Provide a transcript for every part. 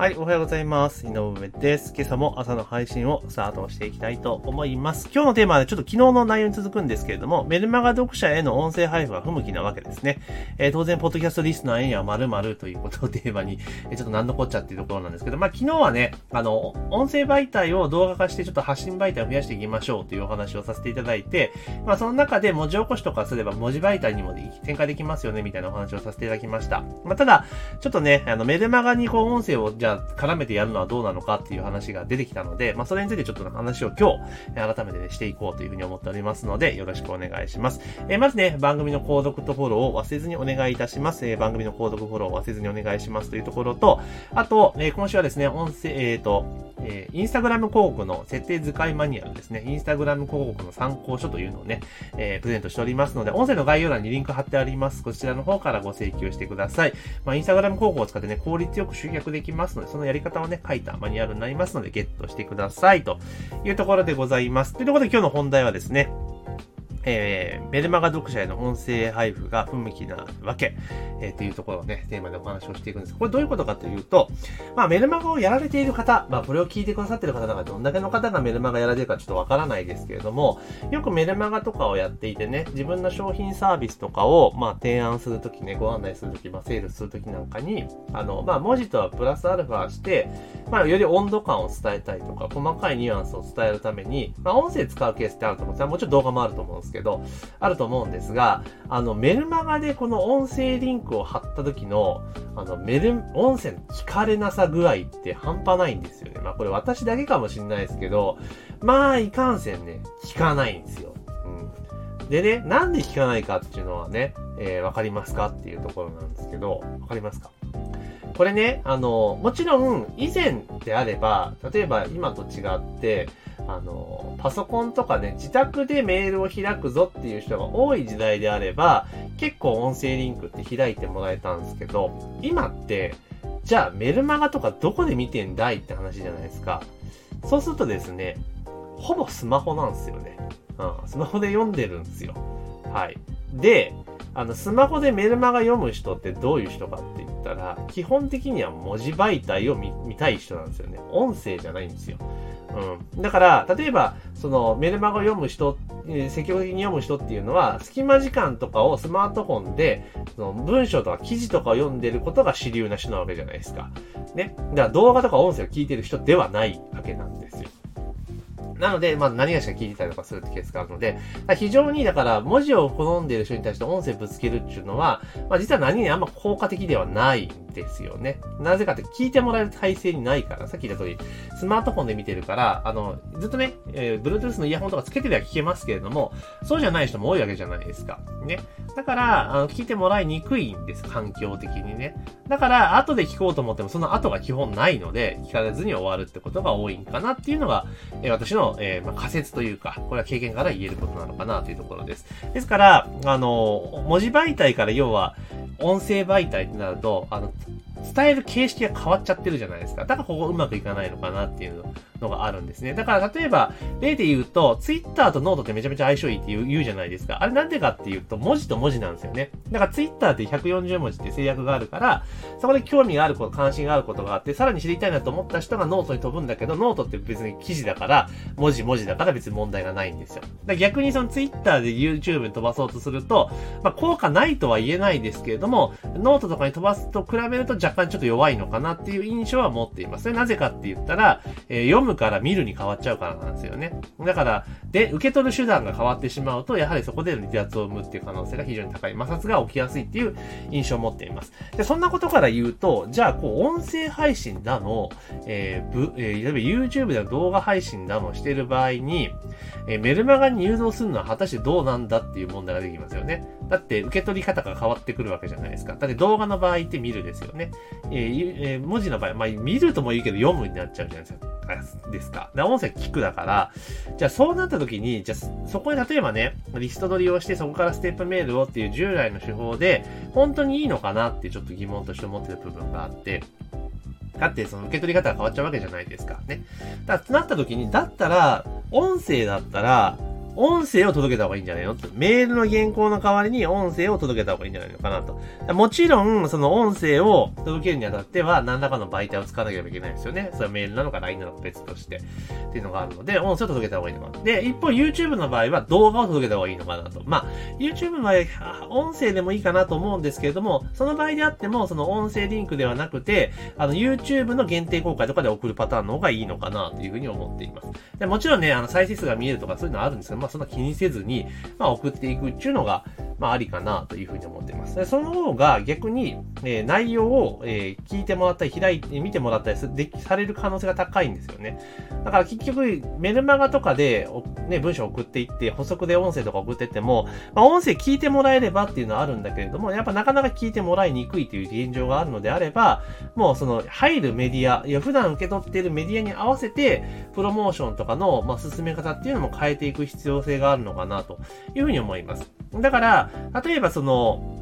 はい、おはようございます。井上です。今朝も朝の配信をスタートしていきたいと思います。今日のテーマはねちょっと昨日の内容に続くんですけれども、メルマガ読者への音声配布が不向きなわけですね。えー、当然、ポッドキャストリスナーへには〇〇ということをテーマに、え、ちょっと何のこっちゃっていうところなんですけど、まあ昨日はね、あの、音声媒体を動画化してちょっと発信媒体を増やしていきましょうというお話をさせていただいて、まあその中で文字起こしとかすれば文字媒体にも展開できますよねみたいなお話をさせていただきました。まあただ、ちょっとね、あのメルマガにこう音声をじゃあ絡めてやるるのはどうなのかっていう話が出てきたので、まあ、それについてちょっと話を今日、改めてね、していこうというふうに思っておりますので、よろしくお願いします。えー、まずね、番組の購読とフォローを忘れずにお願いいたします。えー、番組の購読フォローを忘れずにお願いしますというところと、あと、えー、今週はですね、音声、えっ、と、えー、インスタグラム広告の設定図解マニュアルですね、インスタグラム広告の参考書というのをね、えー、プレゼントしておりますので、音声の概要欄にリンク貼ってあります。こちらの方からご請求してください。まあ、インスタグラム広告を使ってね、効率よく集客できますので、そのやり方をね、書いたマニュアルになりますので、ゲットしてください。というところでございます。というところで今日の本題はですね、えー、メルマガ読者への音声配布が不向きなわけ、えー、というところをね、テーマでお話をしていくんです。これどういうことかというと、まあメルマガをやられている方、まあこれを聞いてくださってる方がどんだけの方がメルマガやられてるかちょっとわからないですけれども、よくメルマガとかをやっていてね、自分の商品サービスとかを、まあ提案するときね、ご案内するとき、まあセールするときなんかに、あの、まあ文字とはプラスアルファして、まあより温度感を伝えたいとか、細かいニュアンスを伝えるために、まあ音声使うケースってあると思うんですもちろん動画もあると思うんですですけど、あると思うんですが、あの、メルマガでこの音声リンクを貼った時の、あの、メル、音声の聞かれなさ具合って半端ないんですよね。まあこれ私だけかもしんないですけど、まあいかんせんね、聞かないんですよ。うん。でね、なんで聞かないかっていうのはね、えー、わかりますかっていうところなんですけど、わかりますか？これね、あの、もちろん以前であれば、例えば今と違って、あの、パソコンとかね、自宅でメールを開くぞっていう人が多い時代であれば、結構音声リンクって開いてもらえたんですけど、今って、じゃあメルマガとかどこで見てんだいって話じゃないですか。そうするとですね、ほぼスマホなんですよね。うん、スマホで読んでるんですよ。はい。で、あの、スマホでメルマガ読む人ってどういう人かって言ったら、基本的には文字媒体を見たい人なんですよね。音声じゃないんですよ。うん。だから、例えば、そのメルマガ読む人え、積極的に読む人っていうのは、隙間時間とかをスマートフォンで、その文章とか記事とかを読んでることが主流な人なわけじゃないですか。ね。だから動画とか音声を聞いてる人ではないわけなんですよ。なので、まあ何がしか聞いてたりとかするってケースがあるので、非常にだから文字を好んでいる人に対して音声ぶつけるっていうのは、まあ実は何にあんま効果的ではないですよね。なぜかって聞いてもらえる体制にないから、さっき言った通り、スマートフォンで見てるから、あの、ずっとね、えー、Bluetooth のイヤホンとかつけてりゃ聞けますけれども、そうじゃない人も多いわけじゃないですか。ね。だから、あの、聞いてもらいにくいんです、環境的にね。だから、後で聞こうと思っても、その後が基本ないので、聞かれずに終わるってことが多いんかなっていうのが、えー、私の、えー、まあ、仮説というか、これは経験から言えることなのかなというところです。ですから、あの、文字媒体から要は、音声媒体ってなると、あの、伝える形式が変わっちゃってるじゃないですか。だからここうまくいかないのかなっていうののがあるんですね。だから例えば、例で言うと、ツイッターとノートってめちゃめちゃ相性いいって言う言うじゃないですか。あれなんでかっていうと、文字と文字なんですよね。だからツイッターって140文字って制約があるから、そこで興味があること、関心があることがあって、さらに知りたいなと思った人がノートに飛ぶんだけど、ノートって別に記事だから、文字文字だから別に問題がないんですよ。だから逆にそのツイッターで YouTube に飛ばそうとすると、まあ効果ないとは言えないですけれども、ノートとかに飛ばすと比べると若干ちょっと弱いのかなっていう印象は持っています。それなぜかって言ったら、えー、読むから見るに変わっちゃうからなんですよね。だから、で、受け取る手段が変わってしまうと、やはりそこで離脱を生むっていう可能性が非常に高い。摩擦が起きやすいっていう印象を持っています。で、そんなことから言うと、じゃあ、こう、音声配信だの、えー、ぶ、えー、例えば YouTube での動画配信だのしてる場合に、えー、メルマガに誘導するのは果たしてどうなんだっていう問題ができますよね。だって、受け取り方が変わってくるわけじゃないですか。だって動画の場合って見るですよね。えーえー、文字の場合、まあ、見るともいいけど読むになっちゃうじゃないですか。ですか。で、音声聞くだから、じゃあそうなった時に、じゃあそこに例えばね、リスト取りをしてそこからステップメールをっていう従来の手法で、本当にいいのかなってちょっと疑問として思ってる部分があって、だってその受け取り方が変わっちゃうわけじゃないですか。ね。だから、なった時に、だったら、音声だったら、音声を届けた方がいいんじゃないの？メールの原稿の代わりに音声を届けた方がいいんじゃないのかなと。もちろん、その音声を届けるにあたっては、何らかの媒体を使わなければいけないですよね。それはメールなのか LINE なのか別として。っていうのがあるので、音声を届けた方がいいのかな。で、一方 YouTube の場合は動画を届けた方がいいのかなと。まあ、YouTube の場合、音声でもいいかなと思うんですけれども、その場合であっても、その音声リンクではなくて、あの、YouTube の限定公開とかで送るパターンの方がいいのかなというふうに思っています。でもちろんね、あの、再生数が見えるとかそういうのはあるんですけど、まあ、そんな気にせずに、まあ、送っていくっていうのが、まあ、ありかなというふうに思っています。その方が逆に、えー、内容を、えー、聞いてもらったり、開いて、見てもらったりすでされる可能性が高いんですよね。だから結局、メルマガとかで、ね、文章を送っていって、補足で音声とか送ってっても、まあ、音声聞いてもらえればっていうのはあるんだけれども、やっぱなかなか聞いてもらいにくいという現状があるのであれば、もうその、入るメディア、いや、普段受け取っているメディアに合わせて、プロモーションとかの、まあ、進め方っていうのも変えていく必要性があるのかな、というふうに思います。だから、例えばその、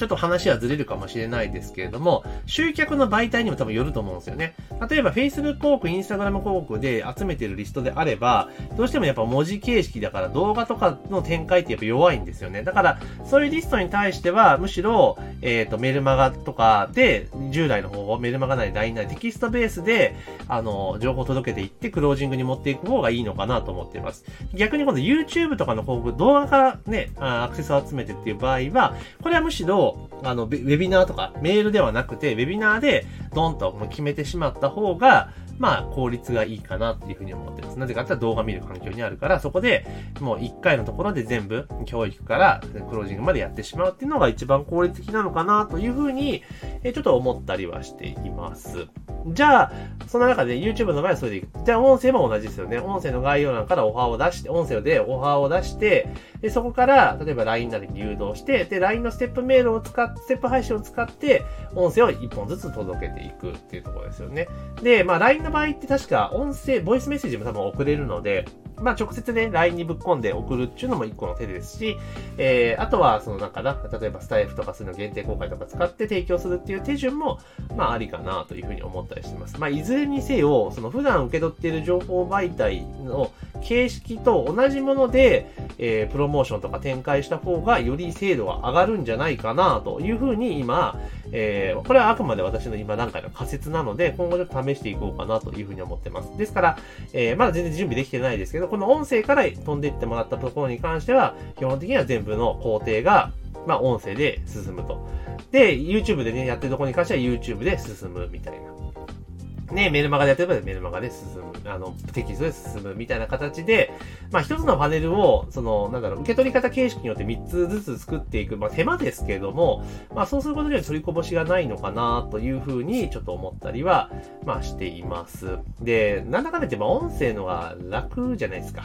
ちょっと話はずれるかもしれないですけれども、集客の媒体にも多分よると思うんですよね。例えば Facebook 広告、Instagram 広告で集めてるリストであれば、どうしてもやっぱ文字形式だから動画とかの展開ってやっぱ弱いんですよね。だから、そういうリストに対しては、むしろ、えっ、ー、と、メルマガとかで、従来の方法、メルマガなり LINE なりテキストベースで、あの、情報を届けていって、クロージングに持っていく方がいいのかなと思っています。逆に今度 YouTube とかの広告、動画からね、アクセスを集めてっていう場合は、これはむしろ、あの、ウェビナーとか、メールではなくて、ウェビナーで、ドンと決めてしまった方が、まあ、効率がいいかなっていうふうに思ってます。なぜかって言ったら動画見る環境にあるから、そこでもう1回のところで全部、教育からクロージングまでやってしまうっていうのが一番効率的なのかなというふうに、えちょっと思ったりはしています。じゃあ、その中で YouTube の場合はそれでいく。じゃあ音声も同じですよね。音声の概要欄からオファーを出して、音声でオファーを出して、で、そこから、例えば LINE なりに誘導して、で、LINE のステップメールを使って、ステップ配信を使って、音声を1本ずつ届けていくっていうところですよね。で、まあ LINE のの場合って確か音声、ボイスメッセージも多分送れるので、まあ、直接ね、LINE にぶっ込んで送るっていうのも一個の手ですし、えー、あとは、そのなんかな、例えばスタイフとかそういうの限定公開とか使って提供するっていう手順も、まあ、ありかなというふうに思ったりしてます。まあ、いずれにせよ、その普段受け取っている情報媒体の形式と同じもので、えー、プロモーションとか展開した方がより精度が上がるんじゃないかなというふうに今、えー、これはあくまで私の今段階の仮説なので、今後ちょっと試していこうかなというふうに思ってます。ですから、えー、まだ全然準備できてないですけど、この音声から飛んでいってもらったところに関しては、基本的には全部の工程が、まあ、音声で進むと。で、YouTube でね、やってるところに関しては YouTube で進むみたいな。ね、メルマガでやってればメルマガで進む、あの、テキストで進むみたいな形で、まあ一つのパネルを、その、なんだろう、受け取り方形式によって3つずつ作っていく、まあ手間ですけれども、まあそうすることによって取りこぼしがないのかなというふうにちょっと思ったりは、まあしています。で、なんだかんだ言って、まあ音声のが楽じゃないですか。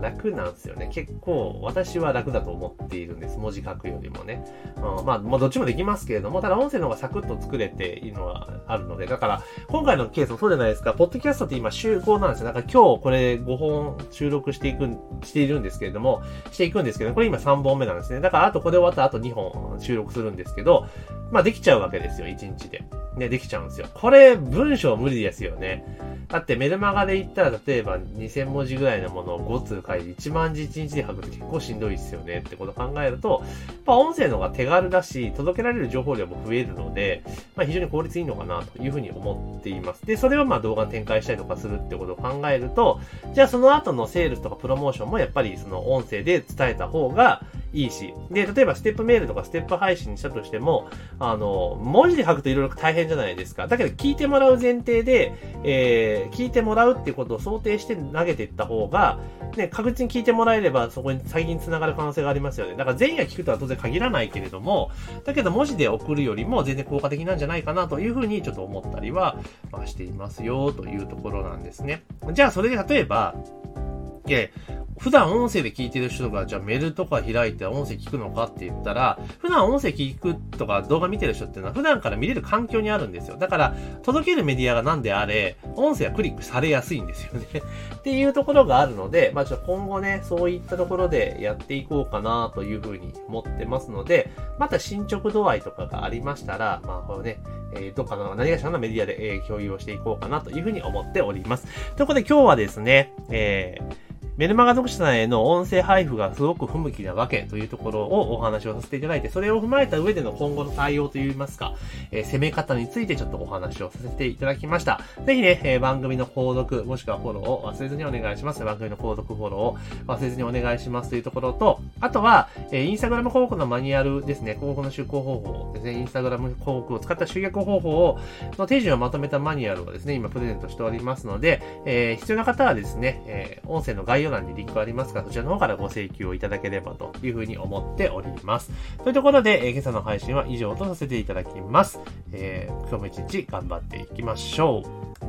楽なんですよね。結構、私は楽だと思っているんです。文字書くよりもね。うん、まあ、まあ、どっちもできますけれども、ただ音声の方がサクッと作れているのはあるので、だから、今回のケースもそうじゃないですか。ポッドキャストって今集合なんですよ。だか今日これ5本収録していく、しているんですけれども、していくんですけど、これ今3本目なんですね。だからあとこれ終わったらあと2本収録するんですけど、まあできちゃうわけですよ、1日で。ね、できちゃうんですよ。これ、文章無理ですよね。だってメルマガで言ったら、例えば2000文字ぐらいのものを5通書いて1万字1日で書くって結構しんどいですよねってことを考えると、やっぱ音声の方が手軽だし、届けられる情報量も増えるので、まあ非常に効率いいのかなというふうに思っています。で、それをまあ動画展開したりとかするってことを考えると、じゃあその後のセールスとかプロモーションもやっぱりその音声で伝えた方が、いいし。で、例えばステップメールとかステップ配信にしたとしても、あの、文字で書くといろいろ大変じゃないですか。だけど聞いてもらう前提で、えー、聞いてもらうっていうことを想定して投げていった方が、ね、確実に聞いてもらえればそこに先に繋がる可能性がありますよね。だから全員が聞くとは当然限らないけれども、だけど文字で送るよりも全然効果的なんじゃないかなというふうにちょっと思ったりは、まあ、していますよというところなんですね。じゃあそれで例えば、いや普段音声で聞いてる人が、じゃあメールとか開いて音声聞くのかって言ったら、普段音声聞くとか動画見てる人っていうのは普段から見れる環境にあるんですよ。だから、届けるメディアが何であれ、音声はクリックされやすいんですよね っていうところがあるので、まあちょっと今後ね、そういったところでやっていこうかなというふうに思ってますので、また進捗度合いとかがありましたら、まあこれね、えー、どっかの何かしらのメディアで、えー、共有をしていこうかなというふうに思っております。ということで今日はですね、えーメルマガ読者さんへの音声配布がすごく不向きなわけというところをお話をさせていただいて、それを踏まえた上での今後の対応といいますか、えー、攻め方についてちょっとお話をさせていただきました。ぜひね、えー、番組の購読、もしくはフォローを忘れずにお願いします。番組の購読、フォローを忘れずにお願いしますというところと、あとは、えー、インスタグラム広告のマニュアルですね、広告の出稿方法ですね、インスタグラム広告を使った集客方法を、の手順をまとめたマニュアルをですね、今プレゼントしておりますので、え、必要な方はですね、え、音声の概要欄にリンクありますか、そちらの方からご請求をいただければというふうに思っております。というところで、えー、今朝の配信は以上とさせていただきます。えー、今日も一日頑張っていきましょう。